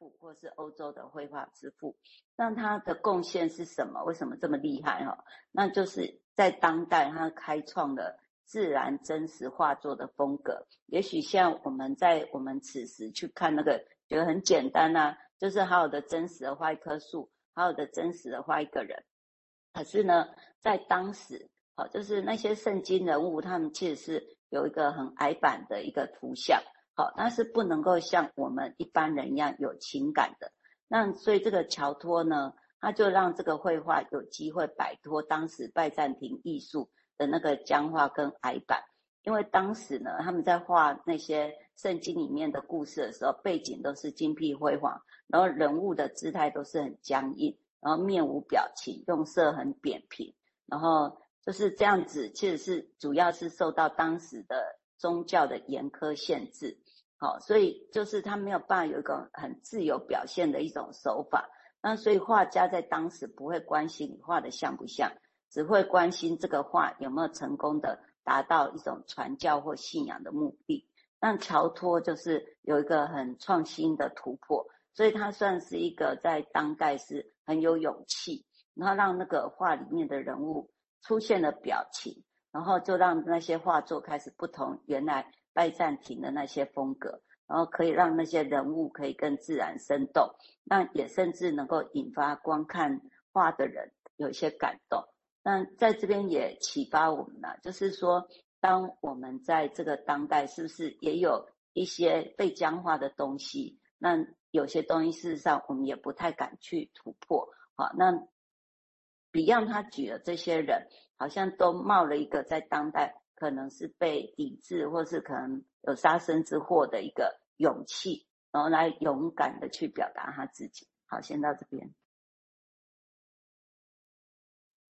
父，或是欧洲的绘画之父。那他的贡献是什么？为什么这么厉害？哈，那就是在当代，他开创了自然真实画作的风格。也许像我们在我们此时去看那个，觉得很简单啊，就是好好的真实的画一棵树，好好的真实的画一个人。可是呢，在当时，好，就是那些圣经人物，他们其实是有一个很矮板的一个图像。好，那是不能够像我们一般人一样有情感的。那所以这个乔托呢，他就让这个绘画有机会摆脱当时拜占庭艺术的那个僵化跟矮板。因为当时呢，他们在画那些圣经里面的故事的时候，背景都是金碧辉煌，然后人物的姿态都是很僵硬，然后面无表情，用色很扁平，然后就是这样子。其实是主要是受到当时的宗教的严苛限制。好，所以就是他没有办法有一个很自由表现的一种手法。那所以画家在当时不会关心你画的像不像，只会关心这个画有没有成功的达到一种传教或信仰的目的。那乔托就是有一个很创新的突破，所以他算是一个在当代是很有勇气，然后让那个画里面的人物出现了表情，然后就让那些画作开始不同原来。拜占庭的那些风格，然后可以让那些人物可以更自然生动，那也甚至能够引发观看画的人有一些感动。那在这边也启发我们了，就是说，当我们在这个当代，是不是也有一些被僵化的东西？那有些东西事实上我们也不太敢去突破。好，那 Beyond 他举的这些人，好像都冒了一个在当代。可能是被抵制，或是可能有杀身之祸的一个勇气，然后来勇敢的去表达他自己。好，先到这边。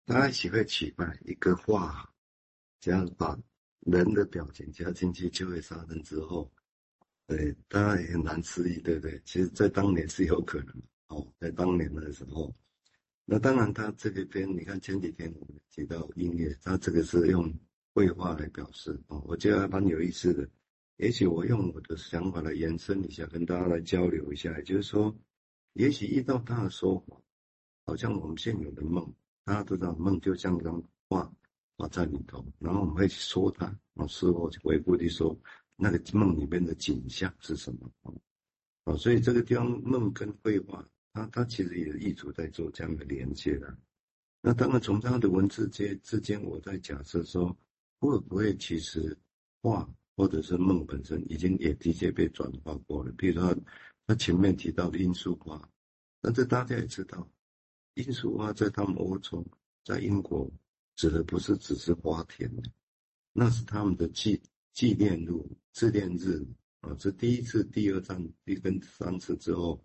大家喜欢奇怪，一个画，这样把人的表情加进去就会杀人之后，对，当然也很难思议，对不对？其实，在当年是有可能哦，在当年的时候，那当然他这个边，你看前几天我们提到音乐，他这个是用。绘画来表示哦，我觉得还蛮有意思的。也许我用我的想法来延伸一下，跟大家来交流一下。就是说，也许遇到他的说法，好像我们现有的梦，大家都知道梦就像张画画在里头，然后我们会去说它，啊，事后回顾地说那个梦里面的景象是什么啊？所以这个地方梦跟绘画，他他其实也一直在做这样的连接的。那当然从他的文字间之间，我在假设说。会不会其实画或者是梦本身已经也的确被转化过了？比如说他前面提到的罂粟花，但是大家也知道，罂粟花在他们欧洲，在英国指的不是只是花田，那是他们的纪纪念日、纪念日啊，是第一次、第二战、第跟三次之后，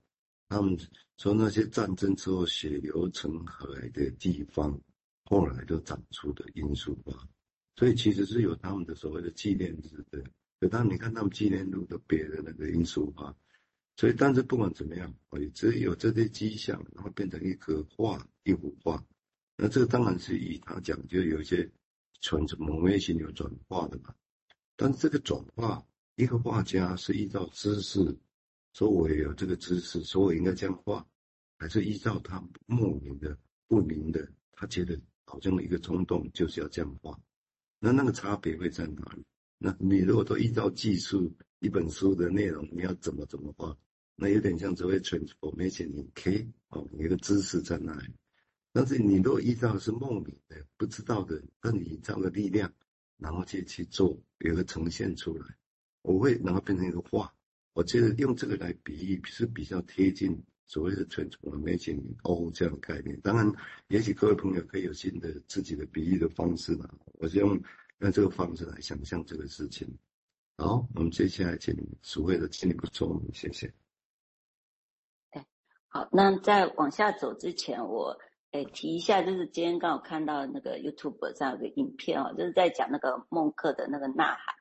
他们从那些战争之后血流成河的地方，后来就长出的罂粟花。所以其实是有他们的所谓的纪念日的，可当你看他们纪念日都别的那个罂粟花，所以但是不管怎么样，我只有这些迹象，然后变成一个画，一幅画，那这个当然是以他讲，就有一些纯什么微型有转化的嘛。但这个转化，一个画家是依照知识，说我也有这个知识，说我应该这样画，还是依照他莫名的、不明的，他觉得好像一个冲动就是要这样画。那那个差别会在哪里？那你如果都依照技术，一本书的内容，你要怎么怎么画？那有点像只会 transformation，你 K 哦，你的知识在那里。但是你如果依照是莫名的、不知道的，那你依照的力量，然后去去做，有个呈现出来，我会然后变成一个画。我觉得用这个来比喻是比较贴近所谓的 transformation 哦这样的概念。当然，也许各位朋友可以有新的自己的比喻的方式吧。我就用用这个方式来想象这个事情。好，我们接下来请所谓的经理补充，谢谢。对，好，那在往下走之前，我诶提一下，就是今天刚好看到那个 YouTube 上有个影片哦，就是在讲那个孟克的那个呐喊，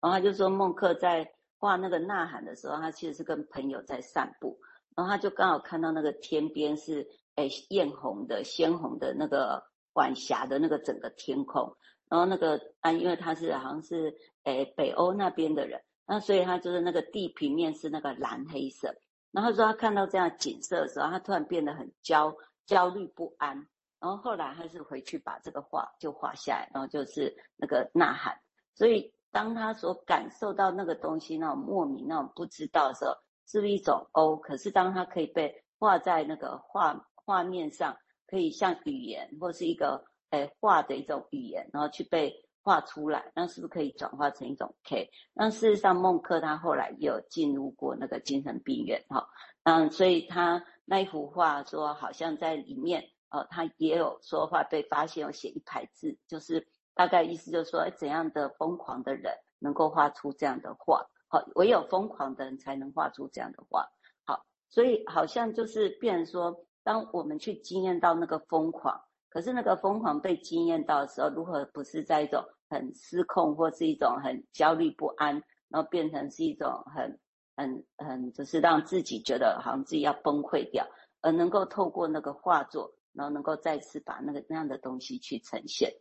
然后他就说孟克在画那个呐喊的时候，他其实是跟朋友在散步，然后他就刚好看到那个天边是诶艳红的、鲜红的那个晚霞的那个整个天空。然后那个啊，因为他是好像是诶北欧那边的人，那所以他就是那个地平面是那个蓝黑色，然后说他看到这样景色的时候，他突然变得很焦焦虑不安。然后后来他是回去把这个画就画下来，然后就是那个呐喊。所以当他所感受到那个东西那种莫名那种不知道的时候，是不是一种哦？可是当他可以被画在那个画画面上，可以像语言或是一个诶画的一种语言，然后去被。画出来，那是不是可以转化成一种 K？那事实上，孟克他后来也有进入过那个精神病院，哈，嗯，所以他那一幅画说，好像在里面，呃，他也有说话被发现有写一排字，就是大概意思就是说，怎样的疯狂的人能够画出这样的画？好，唯有疯狂的人才能画出这样的画。好，所以好像就是变说，当我们去经验到那个疯狂，可是那个疯狂被经验到的时候，如何不是在一种很失控，或是一种很焦虑不安，然后变成是一种很、很、很，就是让自己觉得好像自己要崩溃掉，而能够透过那个画作，然后能够再次把那个那样的东西去呈现。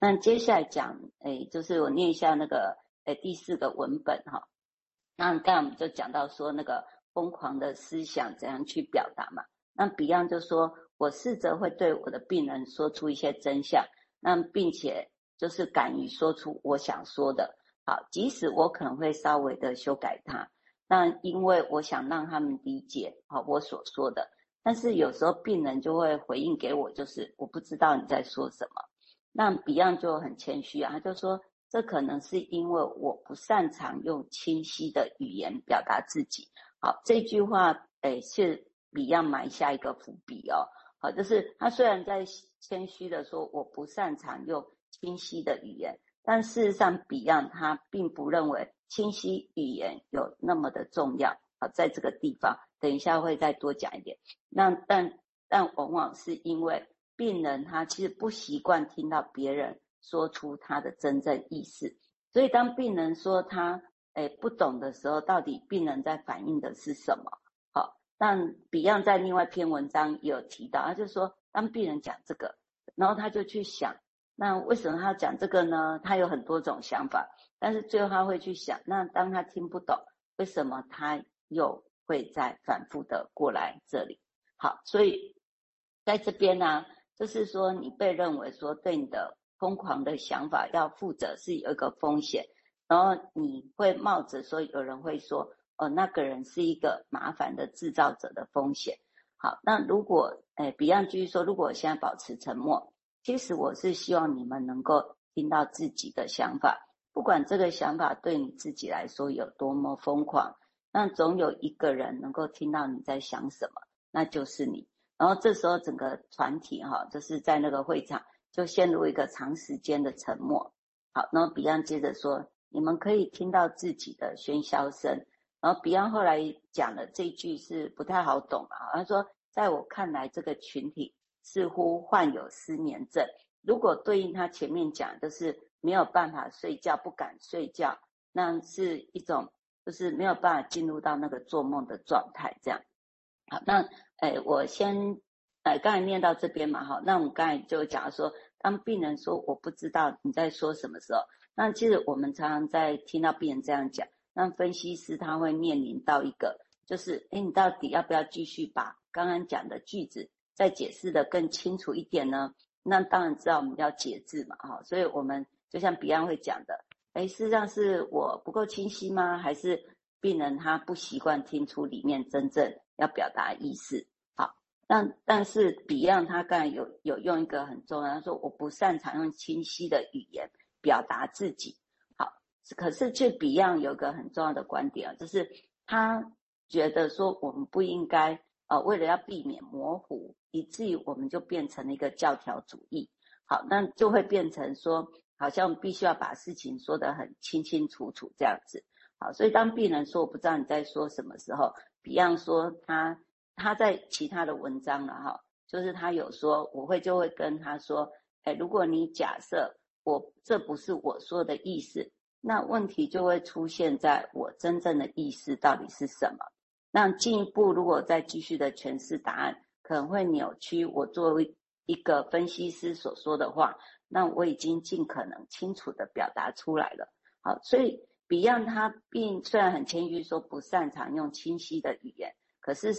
那接下来讲，哎，就是我念一下那个，哎，第四个文本哈。那刚才我们就讲到说那个疯狂的思想怎样去表达嘛。那 Beyond 就说，我试着会对我的病人说出一些真相，那并且。就是敢于说出我想说的，好，即使我可能会稍微的修改它，那因为我想让他们理解好我所说的，但是有时候病人就会回应给我，就是我不知道你在说什么。那 Beyond 就很谦虚啊，他就说这可能是因为我不擅长用清晰的语言表达自己。好，这句话诶是 Beyond 埋下一个伏笔哦。好，就是他虽然在谦虚的说我不擅长用。清晰的语言，但事实上，Beyond 他并不认为清晰语言有那么的重要。好，在这个地方，等一下会再多讲一点。那但但往往是因为病人他其实不习惯听到别人说出他的真正意思，所以当病人说他诶不懂的时候，到底病人在反映的是什么？好，但 Beyond 在另外一篇文章有提到，他就说当病人讲这个，然后他就去想。那为什么他要讲这个呢？他有很多种想法，但是最后他会去想，那当他听不懂，为什么他又会再反复的过来这里？好，所以在这边呢，就是说你被认为说对你的疯狂的想法要负责是有一个风险，然后你会冒着说有人会说，哦，那个人是一个麻烦的制造者的风险。好，那如果诶，Beyond 继续说，如果我现在保持沉默。其实我是希望你们能够听到自己的想法，不管这个想法对你自己来说有多么疯狂，那总有一个人能够听到你在想什么，那就是你。然后这时候整个团体哈，就是在那个会场就陷入一个长时间的沉默。好，然后 Beyond 接着说，你们可以听到自己的喧嚣声。然后 Beyond 后来讲的这句是不太好懂啊，他说，在我看来，这个群体。似乎患有失眠症。如果对应他前面讲的是没有办法睡觉、不敢睡觉，那是一种就是没有办法进入到那个做梦的状态。这样，好，那诶，我先呃，刚才念到这边嘛，哈，那我们刚才就讲说，当病人说我不知道你在说什么时候，那其实我们常常在听到病人这样讲，那分析师他会面临到一个，就是诶，你到底要不要继续把刚刚讲的句子？再解释的更清楚一点呢？那当然知道我们要节制嘛，哈，所以我们就像彼岸会讲的，哎，事实上是我不够清晰吗？还是病人他不习惯听出里面真正要表达意思？好，但但是 Beyond 他刚才有有用一个很重要，他说我不擅长用清晰的语言表达自己。好，可是却 Beyond 有个很重要的观点啊，就是他觉得说我们不应该。呃，为了要避免模糊，以至于我们就变成了一个教条主义。好，那就会变成说，好像必须要把事情说得很清清楚楚这样子。好，所以当病人说我不知道你在说什么时候，Beyond 说他他在其他的文章了哈，就是他有说我会就会跟他说，哎，如果你假设我这不是我说的意思，那问题就会出现在我真正的意思到底是什么。那进一步，如果再继续的诠释答案，可能会扭曲我作为一个分析师所说的话。那我已经尽可能清楚的表达出来了。好，所以 Beyond 他并虽然很谦虚说不擅长用清晰的语言，可是